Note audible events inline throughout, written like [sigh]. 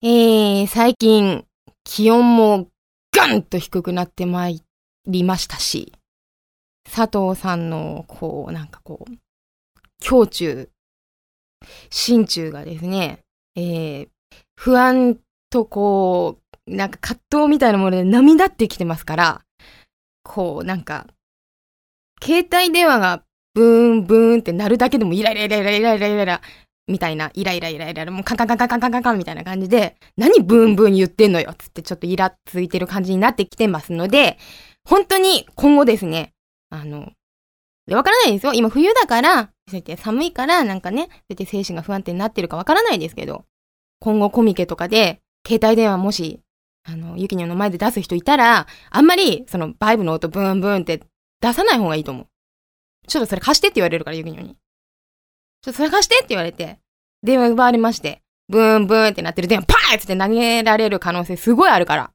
えー、最近、気温もガンと低くなってまいりましたし、佐藤さんの、こう、なんかこう、胸中、心中がですね、えー、不安とこう、なんか葛藤みたいなもので波立ってきてますから、こう、なんか、携帯電話がブーンブーンって鳴るだけでもイライライライライライライラみたいな、イライライライラ、もうカンカンカンカンカンカンカンみたいな感じで、何ブンブン言ってんのよつってちょっとイラついてる感じになってきてますので、本当に今後ですね、あの、わからないですよ。今冬だから、そうて寒いからなんかね、そうやって精神が不安定になってるかわからないですけど、今後コミケとかで、携帯電話もし、あの、ゆきにょの前で出す人いたら、あんまり、その、バイブの音ブンブンって出さない方がいいと思う。ちょっとそれ貸してって言われるから、ゆきにょに。ちょっと探してって言われて、電話奪われまして、ブーンブーンってなってる。電話パーンって投げられる可能性すごいあるから。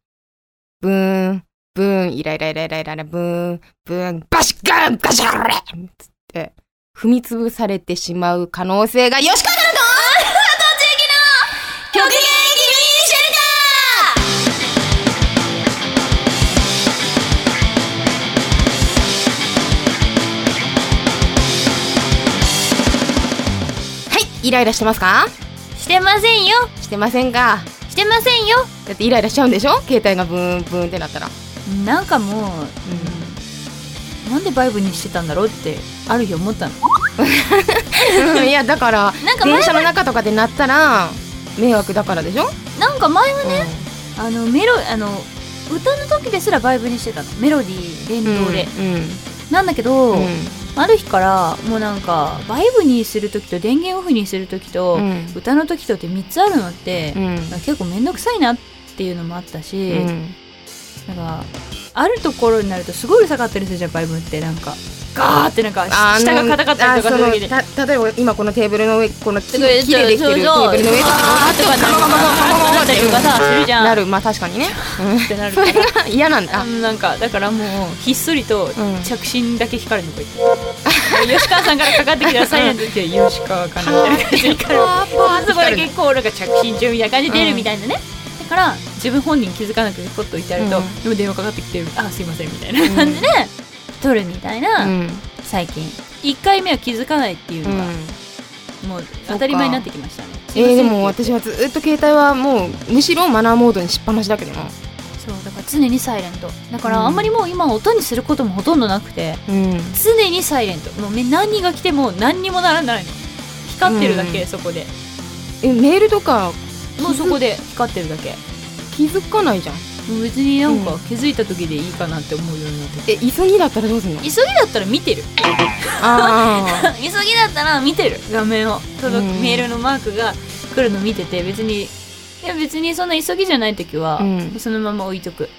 ブーン、ブーン、イライライライライライラ、ブーン、ブーン、バシッガン、ガシャーレつって、踏み潰されてしまう可能性が、よしかだイライラしてますか？してませんよ。してませんか？してませんよ。だってイライラしちゃうんでしょ？携帯がブーンブーンってなったら。なんかもう、なんでバイブにしてたんだろうってある日思ったの。う [laughs] んいや、だから、なんか前電車の中とかでなったら、迷惑だからでしょ？なんか前はね、あのメロあの歌の時ですらバイブにしてたの。メロディー連うん。動で、うん。なんだけど、うん。ある日からもうなんかバイブにする時と電源オフにする時と、うん歌の時とって3つあるのってう、ん。結構めんどくさいなっていうのもあったし、うん。なんかあるところになるとすごいうるさかったりするじゃんバイブってなんかガーってなんかあ下が硬かったりとかする時に。例えば今このテーブルの上この木でできてるテーブルの上とかなんかなったりとかさするじゃん。なるまあ確かにね、うん。ってなる。それが嫌なんだ。あなんかだからもうひっそりとうん。着信だけ光るのこう吉川さんからかかってきたサイレントって吉川かなみたいな感じで光る。そこだ光るけこうなんか着信中みたいな感じで出るみたいなね、だから自分本人気づかなくてポッと置いてあると、うん。でも電話かかってきてるあすいませんみたいな感じで、取るみたいな、うん。最近。1回目は気づかないっていううん。のが、もう当たり前になってきましたね。えー、でも私はずっと携帯はもうむしろマナーモードにしっぱなしだけどな。そうだから常にサイレント。だからうん。あんまりもう今音にすることもほとんどなくてうん。常にサイレント。もうめ何が来ても何にもならないの。光ってるだけ、うん。そこで。えメールとかもうそこで光ってるだけ。気づかないじゃん別になんかうん気づいた時でいいかなって思うようになってえ急ぎだったらどうすんの？急ぎだったら見てるあ急ぎだったら見てる。画面を。届くうん。メールのマークが来るの見てて別にいや別にそんな急ぎじゃない時は、うん。そのまま置いとく。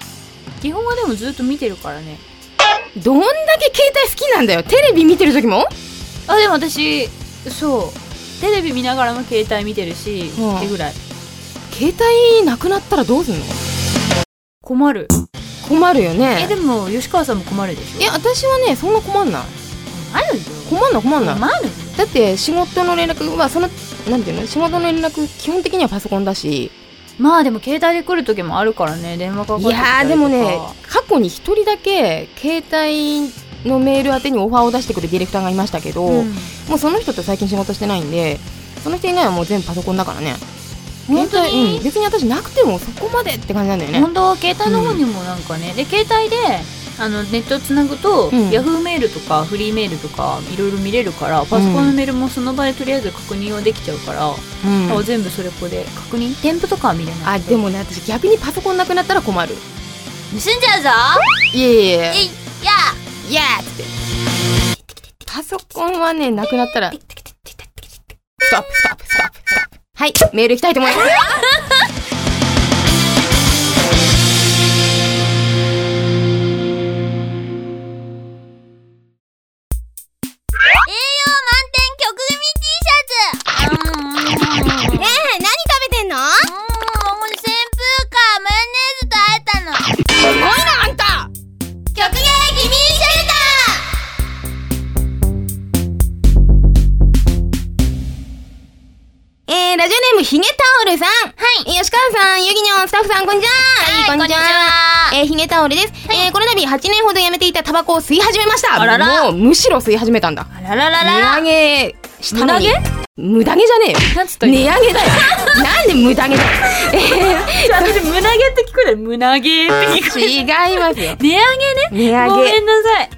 基本はでもずっと見てるからね。あどんだけ携帯好きなんだよ。テレビ見てる時も？あでも私そう。テレビ見ながらも携帯見てるし、うん。ってぐらい。携帯なくなったらどうすんの？困る。困るよね。えでも吉川さんも困るでしょ？いや私はねそんな困んない。困るよ。困んない困んな。い困る？よだって仕事の連絡はそのなんていうの？仕事の連絡基本的にはパソコンだし。まあでも携帯で来る時もあるからね。電話かかっいてきたりとか。やーでもね過去に一人だけ携帯のメール宛てにオファーを出してくるディレクターがいましたけど、うん。もうその人と最近仕事してないんでその人以外はもう全部パソコンだからね本当に？うん、別に私なくてもそこまでって感じなんだよね。本当？携帯の方にもなんかね、で携帯であのネットつなぐと、うん。ヤフーメールとかフリーメールとかいろいろ見れるからパソコンのメールもその場でとりあえず確認はできちゃうから、うん。あ全部それこで確認？添付とかは見れない。あでもね私逆にパソコンなくなったら困る。盗んじゃうぞ！いえいええ。いやいやって。パソコンはねなくなったら。ストップストップストップストップはいメールいきたいと思います。えー、ヒゲタオルです。えー、この度8年ほどやめていたタバコを吸い始めました。あららもう、むしろ吸い始めたんだ。あらららら値上げしたのに。無無駄毛じゃねえよ。値上げだよ。[laughs] なんで無駄毛だよ。[laughs] 私、胸毛って聞こえる。胸毛って聞こえる。違いますよ。値上げね。値上げ。ごめんなさい。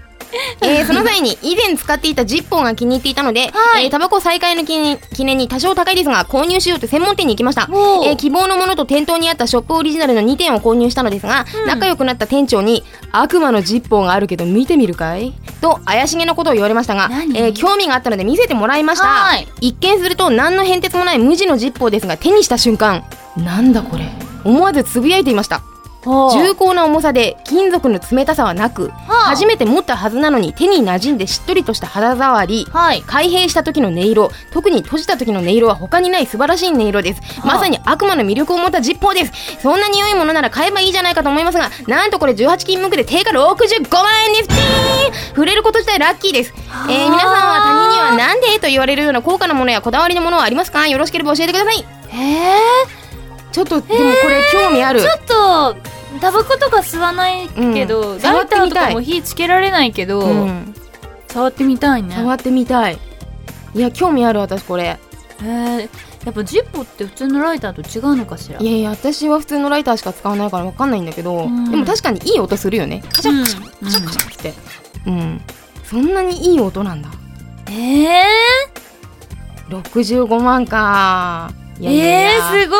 えー [laughs] その際に以前使っていたジッポーが気に入っていたので、はい。えータバコ再開の記念記念に多少高いですが購入しようと専門店に行きました、えー希望のものと店頭にあったショップオリジナルの2点を購入したのですが、仲良くなった店長に悪魔のジッポーがあるけど見てみるかい？と怪しげなことを言われましたが、何？えー興味があったので見せてもらいました。はい。一見すると何の変哲もない無地のジッポーですが手にした瞬間なんだこれ？思わずつぶやいていました重厚な重さで金属の冷たさはなく、あ初めて持ったはずなのに手に馴染んでしっとりとした肌触り。はい。開閉した時の音色特に閉じた時の音色は他にない素晴らしい音色です。あまさに悪魔の魅力を持ったジッポーです。そんな匂いものなら買えばいいじゃないかと思いますがなんとこれ18金無垢で定価65万円です。触れること自体ラッキーです、えー皆さんは他人にはなんでと言われるような高価なものやこだわりのものはありますか？よろしければ教えてください。えちょっとでもこれ興味ある、ー、ちょっと、タバコとか吸わないけど、うん。ライターとかも火つけられないけど、うん。触ってみたいね。触ってみたい。いや興味ある私これ。えー、やっぱジッポって普通のライターと違うのかしら？いやいや私は普通のライターしか使わないから分かんないんだけど、うん。でも確かにいい音するよね。カチャカチャうんカチャカチャって。うん。そんなにいい音なんだ。えー、65万か。いやいやいえやー、すご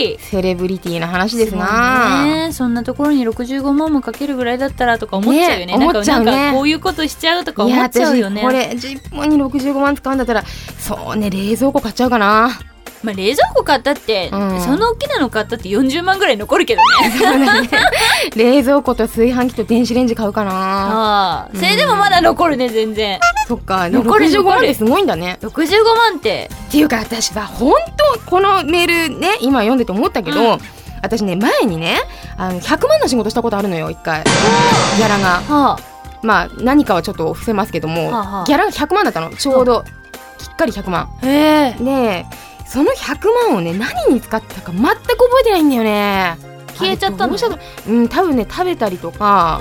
い。セレブリティな話ですな。ね。そんなところに65万もかけるぐらいだったらとか思っちゃうよね。ねなんか思っちゃうね。こういうことしちゃうとか思っちゃうよね。私これジッポに65万使うんだったらそうね冷蔵庫買っちゃうかなまあ、冷蔵庫買ったって、うん。その大きなの買ったって40万ぐらい残るけどね。ね。[laughs] 冷蔵庫と炊飯器と電子レンジ買うかな。ああそれでもまだ残るね全然。そっか。残る65万ってすごいんだね。65万って。っていうか私さ本当このメールね今読んでて思ったけど、うん。私ね前にねあの100万の仕事したことあるのよ一回。ギャラが。はまあ何かはちょっと伏せますけども、はあはあ。ギャラが100万だったのちょうど、きっかり100万。あへえでその100万をね何に使ったか全く覚えてないんだよね。消えちゃったの？うん多分ね食べたりとか。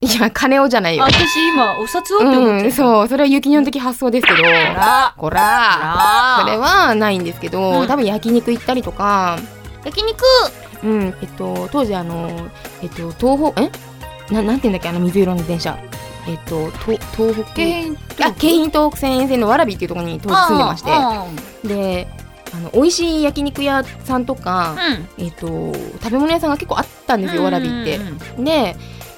いや金をじゃないよ。私今お札をって思っうんてそうそれはユキニョン的発想ですけど。らこらそれはないんですけど、うん。多分焼肉行ったりとか。焼肉？うん、えっと、当時あの、えっと、東北、え？ななんて言うんだっけ、あの水色の電車。えっと、東東北。京浜東北線沿線の蕨っていうところに当時住んでまして。で、あの、美味しい焼肉屋さんとか、うん。えっと、食べ物屋さんが結構あったんですよ、蕨って。で、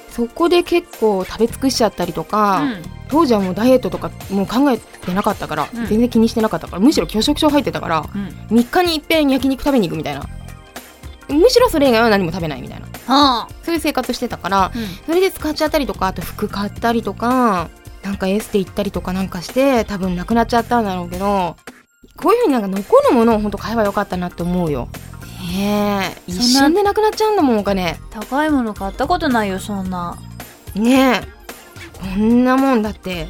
そこで結構食べ尽くしちゃったりとか、当時はもうダイエットとかもう考えてなかったから、うん。全然気にしてなかったから、むしろ拒食症入ってたから、うん。3日に一遍焼肉食べに行くみたいな。むしろそれ以外は何も食べないみたいな。はあ。そういう生活してたから、うん。それで使っちゃったりとか、あと服買ったりとか、なんかエステ行ったりとかなんかして、多分なくなっちゃったんだろうけど、こういうふうになんか残るものを本当買えばよかったなって思うよ。ねえ、一瞬でなくなっちゃうんだもん、お金。高いもの買ったことないよそんなねえ、こんなもんだって。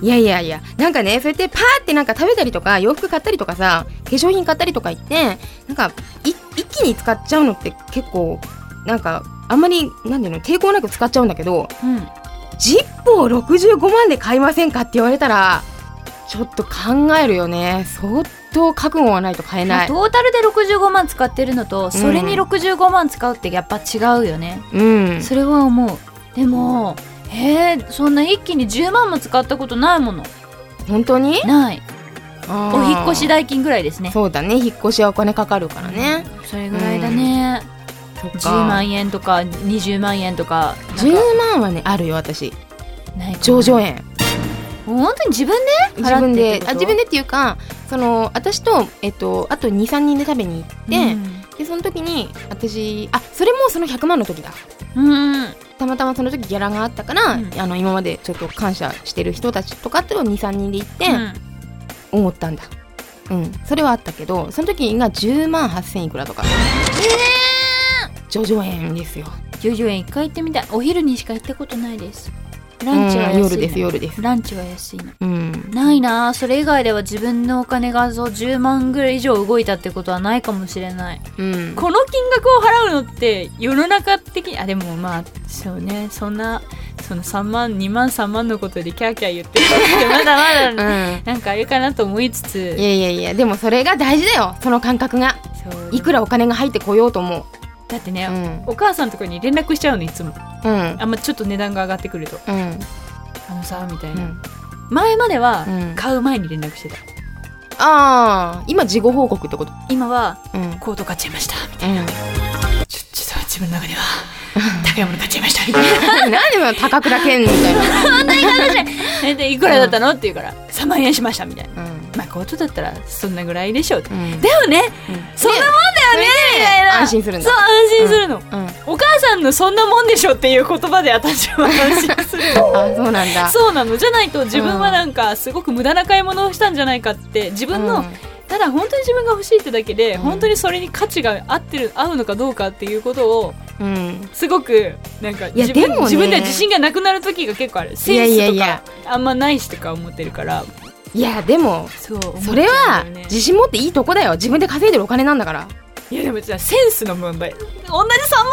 いやいやいや、なんかね、そうやってパーってなんか食べたりとか、洋服買ったりとかさ、化粧品買ったりとか言って、なんか、い一気に使っちゃうのって結構、なんか、あんまり、なんていうの、抵抗なく使っちゃうんだけど、うんジッポを65万で買いませんかって言われたら、ちょっと考えるよね。相当覚悟がないと買えない。まあトータルで65万使ってるのとそれに65万使うってやっぱ違うよね、うん。それは思う。でもえー、そんな一気に10万も使ったことないもの。本当に？ない。お引っ越し代金ぐらいですね。そうだね。引っ越しはお金かかるからね。それぐらいだね、そっか。10万円とか20万円とかか。10万はねあるよ私。上場園本当に自分で自分であ自分でっていうかその私と、えっと、あと23人で食べに行って、でその時に私あそれもその100万の時だ。うん、うんたまたまその時ギャラがあったから、うん。あの今までちょっと感謝してる人たちとかと23人で行ってうん。思ったんだ。うん。それはあったけどその時が10万8000いくらとか。上場園ですよ。上場園一回行ってみたい。お昼にしか行ったことないですランチは安い夜です夜です。ランチは安いの。うん。ないな。それ以外では自分のお金がそう10万ぐらい以上動いたってことはないかもしれない。うん。この金額を払うのって世の中的にあでもまあそうね。そんなその3万2万3万のことでキャーキャー言ってるってまだまだ、[laughs] うん。なんかあれかなと思いつつ。いやいやいやでもそれが大事だよ。その感覚が。いくらお金が入ってこようともだってね、うん。お母さんとかに連絡しちゃうのいつもうん。あんまちょっと値段が上がってくると。うん。あのさみたいうな、ん。前まではうん。買う前に連絡してた。ああ今事後報告ってこと？今はうん。コート買っちゃいましたみたいな。うん。ちょっと自分の中では高いもの買っちゃいましたみたいな。[laughs] 何でも高倉健みたいな。[laughs] えでいくらだったの？って言うから3万円しましたみたいな。うんまあコートだったらそんなぐらいでしょううん。でもねそんなもんだよねみたいな。安心するそう安心するの、うん。お母さんのそんなもんでしょっていう言葉で私は安心する [laughs] あそうなんだ。そうなのじゃないと自分はなんかすごく無駄な買い物をしたんじゃないかって自分の、ただ本当に自分が欲しいってだけで、うん。本当にそれに価値が合ってる合うのかどうかっていうことをうん、うんすごくなんかや自分ね。自分では自信がなくなる時が結構ある。センスとやかあんまないしとか思ってるからいやでもそう思っちゃうんそれは自信持っていいとこだよ。自分で稼いでるお金なんだから。いやでもじゃあセンスの問題。同じ3万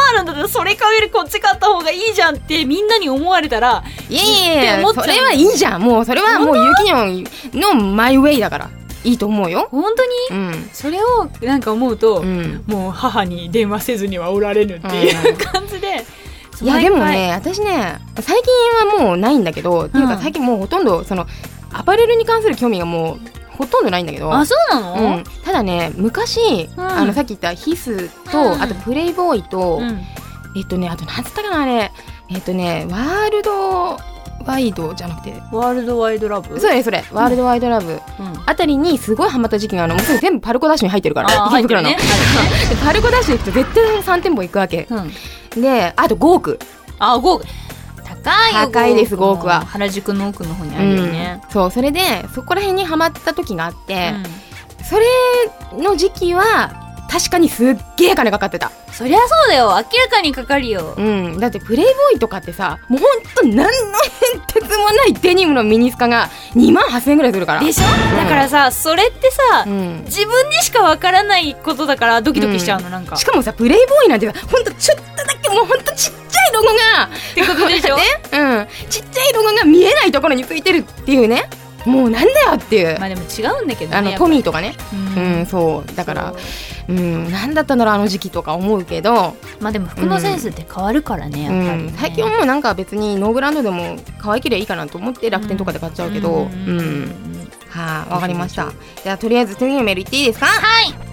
あるんだったらそれ買うよりこっち買った方がいいじゃんってみんなに思われたらいやいやいやそれはいいじゃん。もうそれはもうゆきにょんのマイウェイだからいいと思うよ。本当に？うん。それをなんか思うと、うん。もう母に電話せずにはおられぬっていう感じで、いやでもね私ね最近はもうないんだけど、っていうか最近もうほとんどそのアパレルに関する興味がもうほとんどないんだけど。あそうなの、うん、ただね昔、うん。あのさっき言ったヒスと、うん。あとプレイボーイと、うん。えっとねあとなんつったかなあれ。えっとねワールドワイドじゃなくて。ワールドワイドラブ？そうねそれ。ワールドワイドラブ、うん。あたりにすごいハマった時期があの。もうすぐ全部パルコダッシュに入ってるからあー入ってるね。[laughs] でパルコダッシュ行くと絶対3店舗行くわけ。うん、であと5億あ5億高いです5億5億は。原宿の奥の方にあるよね、うん、そうそれでそこら辺にハマった時があってう、ん。それの時期は確かにすっげえ金かかってた。そりゃそうだよ。明らかにかかるよ。うん、だってプレイボーイとかってさもうほんと何の変哲もないデニムのミニスカが2万8000円ぐらいするから。でしょ、だからさそれってさ、うん、自分にしかわからないことだからドキドキしちゃうの、なんか。しかもさプレイボーイなんてさほんとちょっとだけもうほんとちっちゃいロゴがってことでしょ？[laughs] ね、うん、ちっちゃいロゴが見えないところについてるっていうねもうなんだよっていう、まあでも違うんだけどねあのトミーとかね、ううんん、そう。だからそううんなんだったんだろうあの時期とか思うけど、まあでも服のセンスって変わるからね、うやっぱり、ね。ん、最近はもうなんか別にノーグランドでも可愛ければいいかなと思って楽天とかで買っちゃうけど、うん。ん。はい、わかりました。じゃあとりあえず次のメールいっていいですか？はい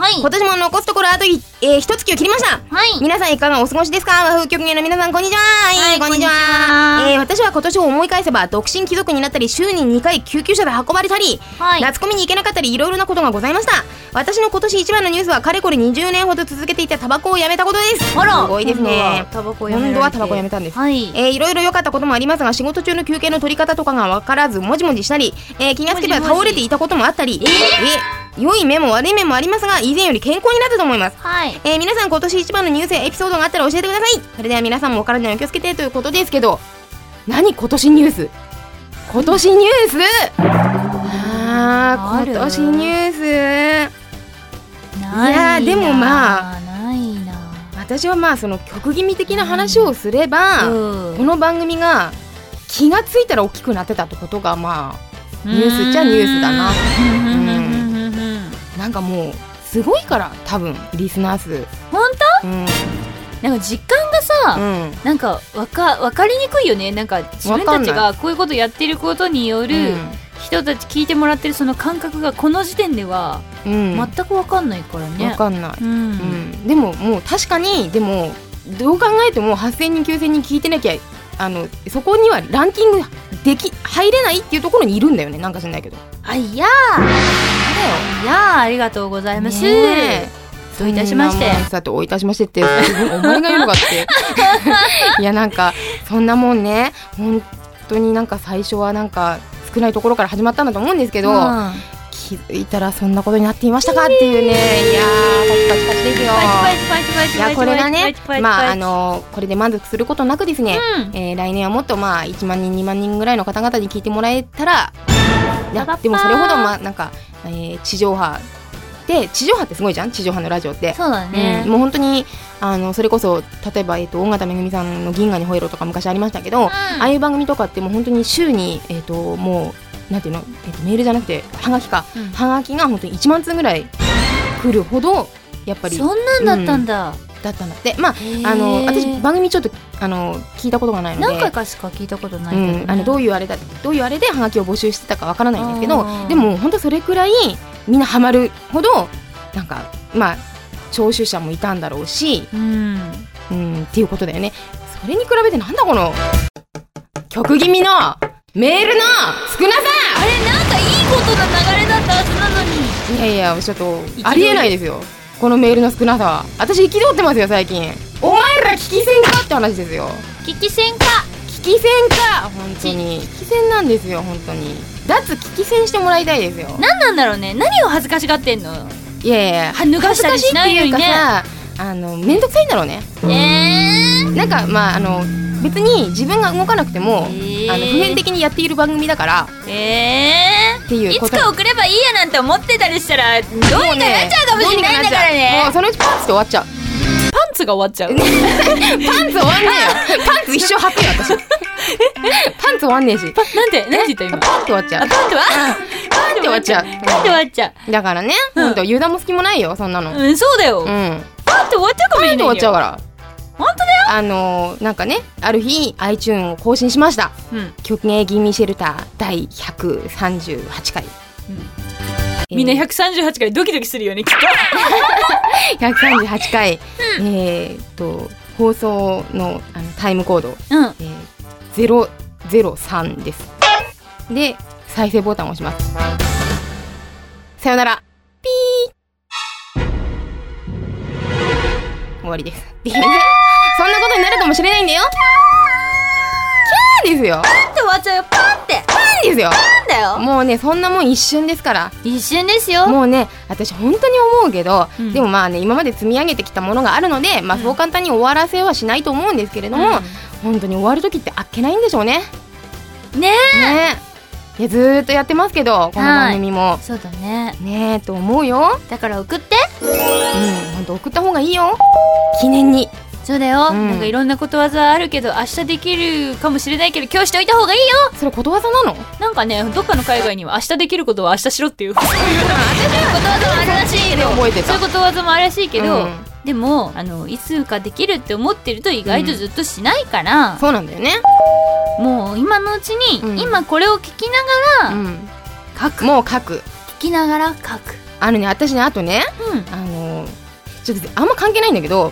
はい。今年も残すところあとい、えー、一月を切りました。はい。皆さんいかがお過ごしですか？和風曲芸の皆さんこんにちは。はいこんにちは。えー、私は今年を思い返せば独身貴族になったり週に2回救急車で運ばれたり、はい。夏コミに行けなかったりいろいろなことがございました。私の今年一番のニュースはかれこれ20年ほど続けていたタバコをやめたことです。あら。すごいですね。タバコ今度はタバコやめたんです。はい。えーいろいろ良かったこともありますが仕事中の休憩の取り方とかが分からずもじもじしたり、えー気がつけば倒れていたこともあったり。えー？えー？良い面も悪い面もありますが以前より健康になったと思います。はい。えー皆さん今年一番のニュースやエピソードがあったら教えてください。それでは皆さんもお体にお気をつけてということですけど何今年ニュース？今年ニュース？ああ今年ニュース？ないやーでもまあないな私はまあその曲気味的な話をすれば、うん。この番組が気がついたら大きくなってたってことがまあニュースっちゃニュースだななんかもうすごいから多分リスナー数。本うん。当なんか実感がさ、うん。なんかわか分かりにくいよね。なんか自分たちがこういうことやってることによる人たち聞いてもらってるその感覚がこの時点ではうん、全く分かんないからね、わかんない、うん。うん、でももう確かにでもどう考えても8000人9000人聞いてなきゃあのそこにはランキングでき入れないっていうところにいるんだよね。なんか知んないけど。あいやーいやーありがとうございます、どういたしまして。さておいたしましてってお前が言うのかって。[laughs] いやなんかそんなもんね。本当になんか最初はなんか少ないところから始まったんだと思うんですけど、うん。気づいたらそんなことになっていましたかっていうね。いやーパチパチパチですよいやこれがねまああのこれで満足することなくですね、うん。えー来年はもっとまあ1万人2万人ぐらいの方々に聞いてもらえたらいやでもそれほどまあなんか、えー地上波。で地上波ってすごいじゃん？地上波のラジオって。そうだね。うん、もう本当にあのそれこそ例えば、えっと、尾形めぐみさんの「銀河に吠えろ」とか昔ありましたけど、ああいう番組とかってもう本当に週に、えっと、もうなんていうの、えっと、メールじゃなくてはがきか、うん。はがきが本当に1万通ぐらい来るほどやっぱり。そんなんだったんだ、だったんだってまああの私番組ちょっとあの聞いたことがないので。何回かしか聞いたことないうけど、ね。ん、あのどういうあれだどういうあれでハガキを募集してたかわからないんですけどうんでも本当それくらいみんなハマるほどなんかまあ聴取者もいたんだろうし、うん。うん、っていうことだよね。それに比べてなんだこの曲気味のメールの少なさ。あれなんかいいことの流れだったはずなのに。いやいやちょっとありえないですよこのメールの少なさは。私憤ってますよ最近。お前ら聞き戦かって話ですよ。危機戦か。聞き戦か。本当に。聞き戦なんですよ本当に。脱聞き戦してもらいたいですよ。何なんだろうね。何を恥ずかしがってんの？いやいやいや。は脱がしたりしないのにね恥ずかしいっていうかさあの面倒くさいんだろうね。えー。なんかまああの別に自分が動かなくても、えー。あの普遍的にやっている番組だから。えっていうー、いつか送ればいいやなんて思ってたりしたらどうにかなっちゃうかもしれないんだからもうねそのうちパンツで終わっちゃう。[laughs] パンツが終わっちゃう。パンツ終わんねえよ。パンツ一生履くよ私。パンツ終わんねえし。パなんで？なんて言った今？パンツ終わっちゃう。あパンツは？パンツ終わっちゃう。パンツ終わっちゃう。だからね、うん。ほんと油断も隙もないよそんなの。うんうんそうだよ、パンツ終わっちゃうかもしれないパンツ終わっちゃうかから本当だよ。あのー、なんかねある日 iTune を更新しました。うん。曲芸気味シェルター第138回、みんなえー138回ドキドキするよねきっと。[laughs] 138回、えーっと放送のあのタイムコード、うん。えー、003です。で再生ボタンを押します。さよなら。ピー。終わりです [laughs] そんなことになるかもしれないんだよ。キャーですよ。パンって終わっちゃうよ。パンって。キャーですよ。なんだよ。もうねそんなもん一瞬ですから。一瞬ですよ。もうね私本当に思うけど、うん。でもまあね今まで積み上げてきたものがあるので、まあ、うん。そう簡単に終わらせはしないと思うんですけれども、本当に終わる時ってあっけないんでしょうね。うんねねいやずーっとやってますけどこの番組も。そうだね。ねえと思うよ。だから送って。うん本当送った方がいいよ。記念に。そうだよ、うん。なんかいろんなことわざあるけど明日できるかもしれないけど今日しておいた方がいいよ。それことわざなの？なんかねどっかの海外には明日できることは明日しろっていう。そういうことわざもあるらしいけどそういうことわざもあるらしいけど、うん。でもあのいつかできるって思ってると意外とずっとしないから、そうなんだよね。もう今のうちに、うん。今これを聞きながらうん。書く、もう書く。聞きながら書く。あのね私ねあとねうん。あのちょっとあんま関係ないんだけど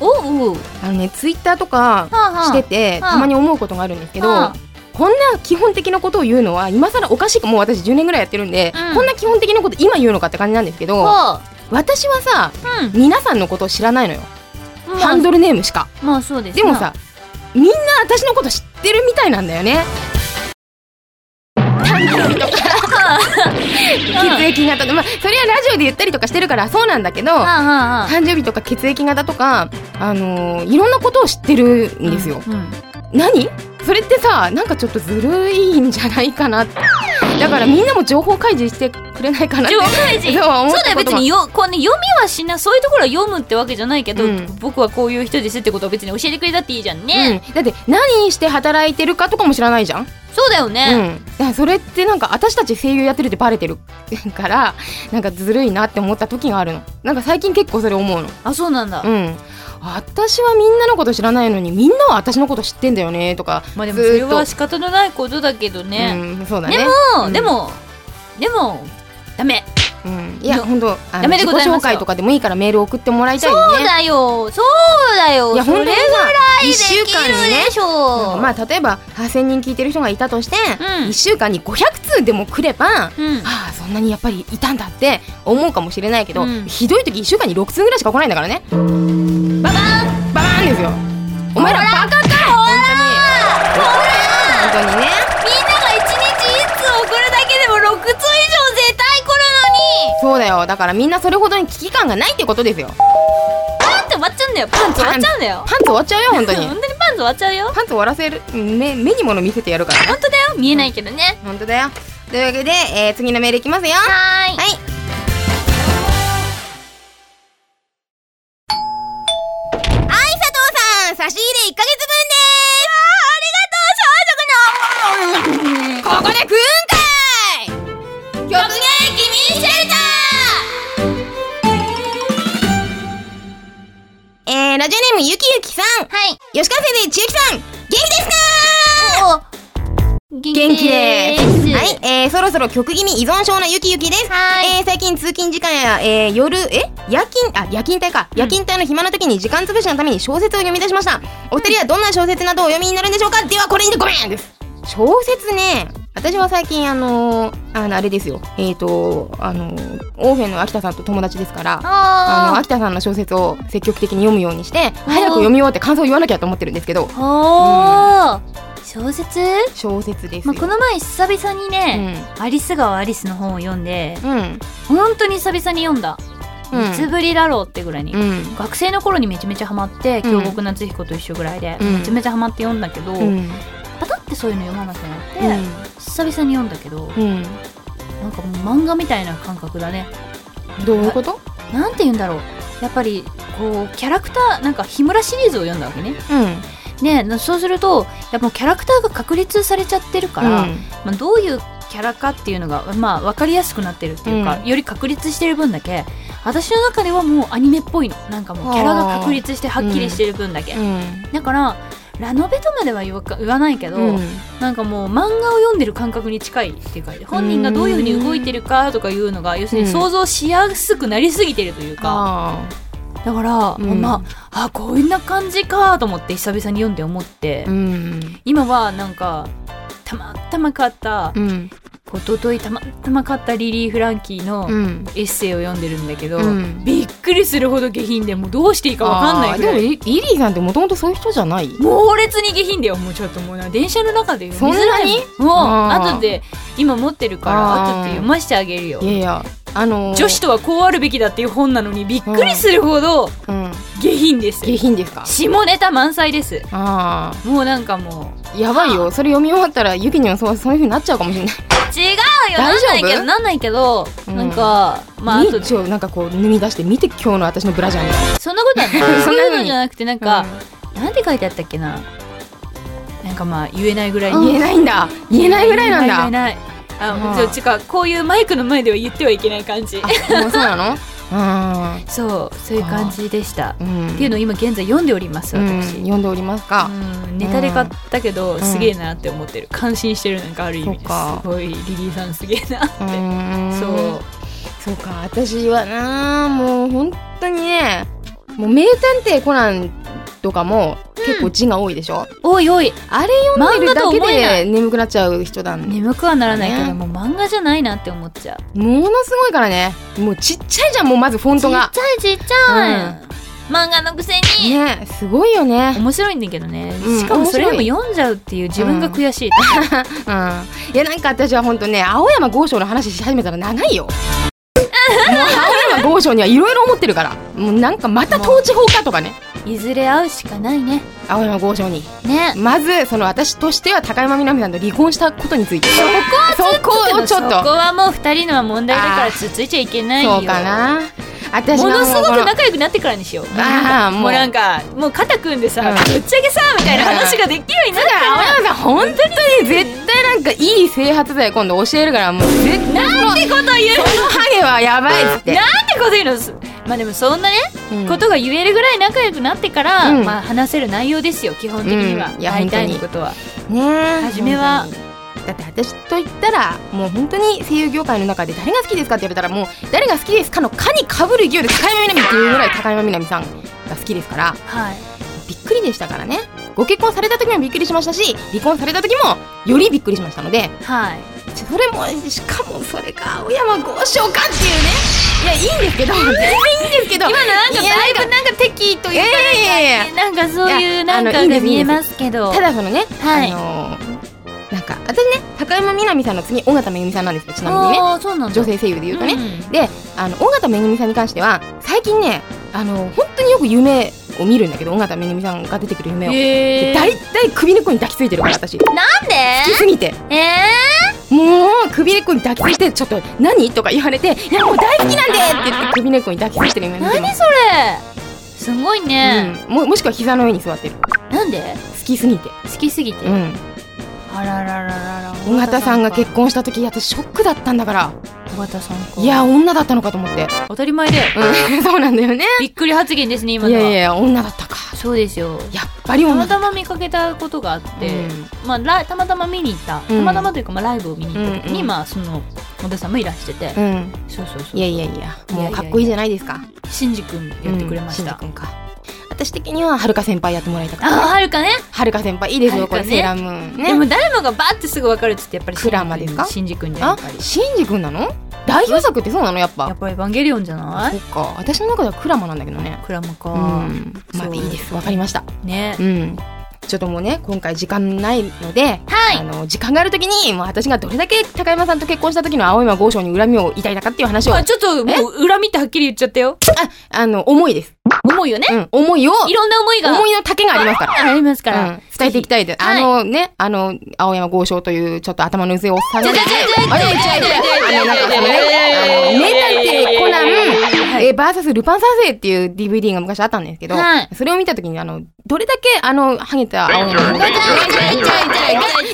あのねツイッターとかはあはあ。してて、はあ。たまに思うことがあるんですけど、はあ。こんな基本的なことを言うのは今更おかしいかもう私10年ぐらいやってるんで、うん。こんな基本的なこと今言うのかって感じなんですけどは私はさあうん皆さんのことを知らないのよ、まあ。ハンドルネームしか。まあそうですでもさみんな私のこと知ってるみたいなんだよね。誕生日とか [laughs] 血液型とかまあそれはラジオで言ったりとかしてるからそうなんだけど誕生日とか血液型とかあのーいろんなことを知ってるんですよ、うんうん。何？それってさなんかちょっとずるいんじゃないかなだからみんなも情報開示してくれないかなって情報開示？そうだよ別によこう、ね、読みはしないそういうところは読むってわけじゃないけど、うん。僕はこういう人ですってことを別に教えてくれたっていいじゃんね、うん、だって何して働いてるかとかも知らないじゃん、そうだようね、ん、だからそれってなんか私たち声優やってるってバレてるからなんかずるいなって思った時があるの。なんか最近結構それ思うの。あそうなんだ、うん私はみんなのこと知らないのにみんなは私のこと知ってんだよねとかまあでもそれは仕方のないことだけどね、うん、そうだね。でも、うん。でもでもダメうん、いやの本当あのダメでございとかでもいいからメール送ってもらいたいそうだよ。そうだよ。いや本当にさい1週間にね。まあ例えば8000人聞いてる人がいたとして、うん。1週間に500通でも来れば、うん。ああそんなにやっぱりいたんだって思うかもしれないけど、うん。ひどい時1週間に6通ぐらいしか来ないんだからね。ババン。ババーンですよ。お前らバカか本当に。当にね。よ。だからみんなそれほどに危機感がないってことですよ。パンって終わっちゃうんだよパンツ終わっちゃうんだよパンツ終わっちゃうよ、本当に。本当にパンツ終わっちゃうよパンツ終わらせる、目、目に物見せてやるからね。本当だよ見えないけどね本当だよ。というわけで、えー、次のメールいきますよ。はーいはい。ゆきさん。はい吉川先生、千ゆきさん、元気ですか？お元気です。はい、えー、そろそろ曲気味依存症のゆきゆきです。はいえー、最近通勤時間や、えー、夜、え？夜勤、あ、夜勤帯か。夜勤帯の暇な時に時間潰しのために小説を読み出しました。お二人はどんな小説などをお読みになるんでしょうか？では、これにてごめんです。小説ね、私は最近あのー、あの、あれですよ。えっ、ー、と、あのー、オーフェンの秋田さんと友達ですから、あの、あ秋田さんの小説を積極的に読むようにして、早く読み終わって感想を言わなきゃと思ってるんですけど、ーおー小説？小説ですよ。まあ、この前久々にうね、ん。アリス川アリスの本を読んでうん。本当に久々に読んだうんいつぶりだろうってぐらいに、うん。学生の頃にめちゃめちゃハマってうん京極夏彦と一緒ぐらいで、うんめちゃめちゃハマって読んだけど、うん。ってそういうの読まなくなって、久々に読んだけど、うん。なんかもう漫画みたいな感覚だね。どういうこと？なんて言うんだろう。やっぱりこうキャラクターなんか日村シリーズを読んだわけね。うん。そうするとやっぱキャラクターが確立されちゃってるから、うん。まあ、どういうキャラかっていうのが、まあ、分かりやすくなってるっていうか、うん。より確立してる分だけ私の中ではもうアニメっぽいの。なんかもうキャラが確立してはっきりしてる分だけ、うん。だからラノベとまでは言わか言わないけど、うん。なんかもう漫画を読んでる感覚に近いっていうか本人がどういうふうに動いてるかとかいうのが要するに想像しやすくなりすぎてるというか、あだから、うんまああこんな感じかと思って久々に読んで思って、あ。うん。今はなんかたまたま買ったうん。一昨日たまたま買ったリリー・フランキーのうん。エッセイを読んでるんだけど、うん。びっくりするほど下品でもうどうしていいかわかんないでもリリリーさんってもともとそういう人じゃない？猛烈に下品だよ。もうちょっともうな電車の中で読みづらいそんもう後で今持ってるから後で読ましてあげるよ。いやいや、あのー、女子とはこうあるべきだっていう本なのにびっくりするほどうん。下品です。下品ですか？下ネタ満載です。あもうなんかもうあ。やばいよ。それ読み終わったら、ユキにもそう、そういう風になっちゃうかもしれない。違うよなんないけどなんないけど、うん。なんかまああとみちょ、なんかこう、脱ぎ出して、見て今日の私のブラジャーみたい。そんなことはない。そ [laughs] そんなのじゃなくてなんか、なんて書いてあったっけな？なんかまあ言えないぐらいな。言えないんだ。言えないぐらいなんだ。言えないあうん。ちかこういうマイクの前では言ってはいけない感じ。あ、もうそうなの？うん。そうそういう感じでした。うん。っていうのを今現在読んでおりますうん、私、読んでおりますか。うん。ネタで買ったけど、ん。すげえなって思ってる。感心してるなんかある意味で。すごいリリーさんすげえなって、そう。そうか。私はなもう本当にねもう名探偵コナンとかも結構字が多いでしょ、おいおい。あれ読んでるだけで眠くなっちゃう人なんで。眠くはならないけど、ね。もう漫画じゃないなって思っちゃう。ものすごいからね。もうちっちゃいじゃんもうまずフォントが。ちっちゃいちっちゃい、うん。漫画のくせに、ねすごいよね。面白いんだけどね、うんしかもそれでも読んじゃうっていう自分が悔しい、[laughs] うん。いやなんか私は本当ね青山剛昌の話し始めたら長いよ。もう青山剛昌にはいろいろ思ってるから。もうなんかまた統治法かとかね。いずれ会うしかないね。青山剛昌に。ね。まずその私としては高山みなみさんと離婚したことについて。そこをちょっと。そこはもう二人のは問題だからつっついちゃいけないよ。そうかな私はものすごく仲良くなってからにしよう。あーもう。なんかもう肩組んでさ、うん。ぶっちゃけさみたいな話ができるようになっだから青山さん本当に絶対なんかいい整髪剤今度教えるからもう絶対。なんてこと言うそのハゲはやばいっつって。なんてこと言うの？すまあでもそんなね、うん。ことが言えるぐらい仲良くなってから、うん。まあ話せる内容ですよ基本的には、うん。いや大体のことは。ねえ。初めはだって私と言ったらもう本当に声優業界の中で誰が好きですかって言われたらもう誰が好きですかの「か」にかぶる勢いで高山みなみっていうぐらい高山みなみさんが好きですから。はいびっくりでしたから。ねご結婚された時もびっくりしましたし離婚された時もよりびっくりしましたので。はい。それもしかもそれが青山剛昌かっていうね。いやいいんですけど。[laughs] 全然いいんですけど。今のなんかだいぶなんか敵というか、なんかそういうなんかが見えますけど。ただそのね、はい。あのなんか、私ね、高山みなみさんの次、尾形めぐみさんなんですよ、ちなみにね。ああ、そうなんだ。女性声優で言うとね。うんで、あの、尾形めぐみさんに関しては、最近ね、あの、本当によく夢を見るんだけど、尾形めぐみさんが出てくる夢を。大体首根っこに抱きついてるから、私。好なんで？きすぎて。えもう、首根っこに抱きついて、ちょっと、何？とか言われて、いや、もう大好きなんでって言って、首根っこに抱きついてる夢。何それ？すごいね。うん、ももしくは膝の上に座ってる。なんで？好きすぎて。好きすぎて。うん。あららららら。尾形さんが結婚した時、私ショックだったんだから。尾形さんか。いや、女だったのかと思って。当たり前だよ。うん、[laughs] そうなんだよね。びっくり発言ですね、今いのは。やいや、女だったか。そうですよ。やっぱりたま女だったま見かけたことがあって、うんまあ、ラたまたま見に行った、うんたまたまというか、まあ、ライブを見に行った時に、うんうんまあ、その野田さんもいらしてて、うん。そうそうそういやいやいや、もうかっこいいじゃないですか。シンジ君やってくれました、うんしんじ君か。私的には、はるか先輩やってもらいたかっああた。はるかねはるか先輩いいですよ、これ、セーラームーンでもね。誰もがバーってすぐ分かるっつってやっぱりクラマですか？シンジ君じゃんやあっぱり、しんじ君なの？代表作ってそうなのやっぱやっ。ぱりエヴァンゲリオンじゃない？そっか。私の中ではクラマなんだけどね。クラマか、うん。まあいいです。わかりました。ねうん。ちょっともうね、今回時間ないので、はいあの、時間があるときに、もう私がどれだけ高山さんと結婚した時の青山豪昌に恨みを抱いたかっていう話を、あ、あちょっともう恨みってはっきり言っちゃったよあの、思いです。思いよね、うん、思いを、いろんな思いが思いの丈がありますから。ありますから、うん、伝えていきたいです。はいあのね、あの、青山豪昌というちょっと頭の薄いおっさんがあれ、違う違うあの、なんかそのね、あの、名探偵コナン、えー、バーサスルパン三世っていう DVD が昔あったんですけど、はいそれを見たときに、あの、どれだけ、あの、ハゲた青山豪昌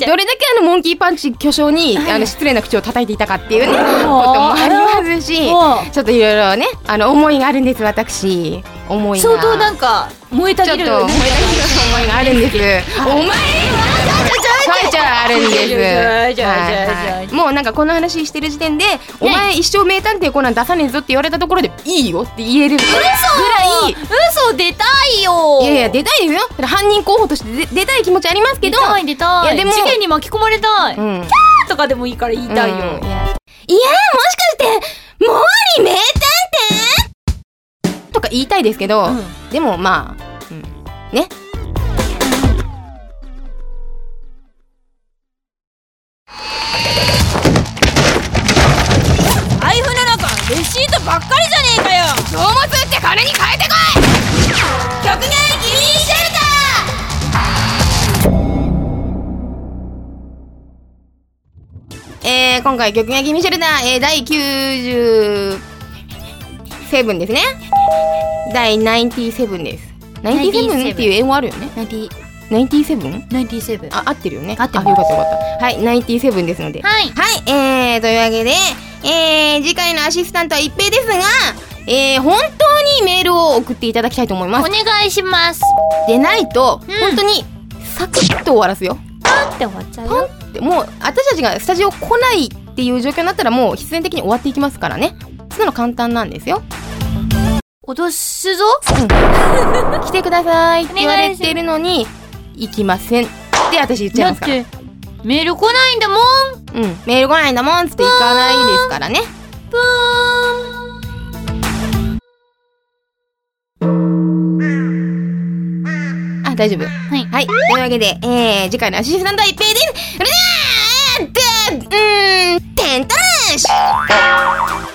どれだけあの、モンキーパンチ巨匠に、あの、失礼な口を叩いていたかっていうね、こともありますし、もちょっといろいろね、あの、思いがあるんです、私。思いが。相当なんか燃えたぎるちょっと、思い出す思いがあるんです。お前はちょいちょいあるんです。もうなんかこの話してる時点で、お前一生名探偵コナン出さねえぞって言われたところで、いいよって言える。ぐらい、嘘出たいよ。いやいや、出たいですよ。犯人候補として出出たい気持ちありますけど、出たい出たい。いやでも事件に巻き込まれたい、うん。とかでもいいから言いたいよ、うん。いや、いやもしかして、毛利名探か言いたいですけど、うん。でもまあ、うん、ね。財布の中レシートばっかりじゃねえかよ。書物って金に変えてこい。極限ギリシェルター。えー、今回極限ギミシェルター、えー、第97ですね。第97です。97っていう英語あるよね。97? 97あ、合ってるよね。合ってますあよかったよかった。はい、97ですので。はいはい、えー、というわけで、えー、次回のアシスタントは一平ですが、えー、本当にメールを送っていただきたいと思います。お願いしますでないと、うん本当に、サクッと終わらすよ。パンって終わっちゃうよでもう、私たちがスタジオ来ないっていう状況になったら、もう必然的に終わっていきますからね。そんなの簡単なんですよ。脅すぞ来てくださいって言われてるのに、行きません。って私言っちゃいますから。だってメール来ないんだもんうん。メール来ないんだもんっつって行かないですからね。ぷーんあ、大丈夫。はいはい。というわけで、えー、次回のアシスタントは一平です。それでは、うーん、テントラッシュ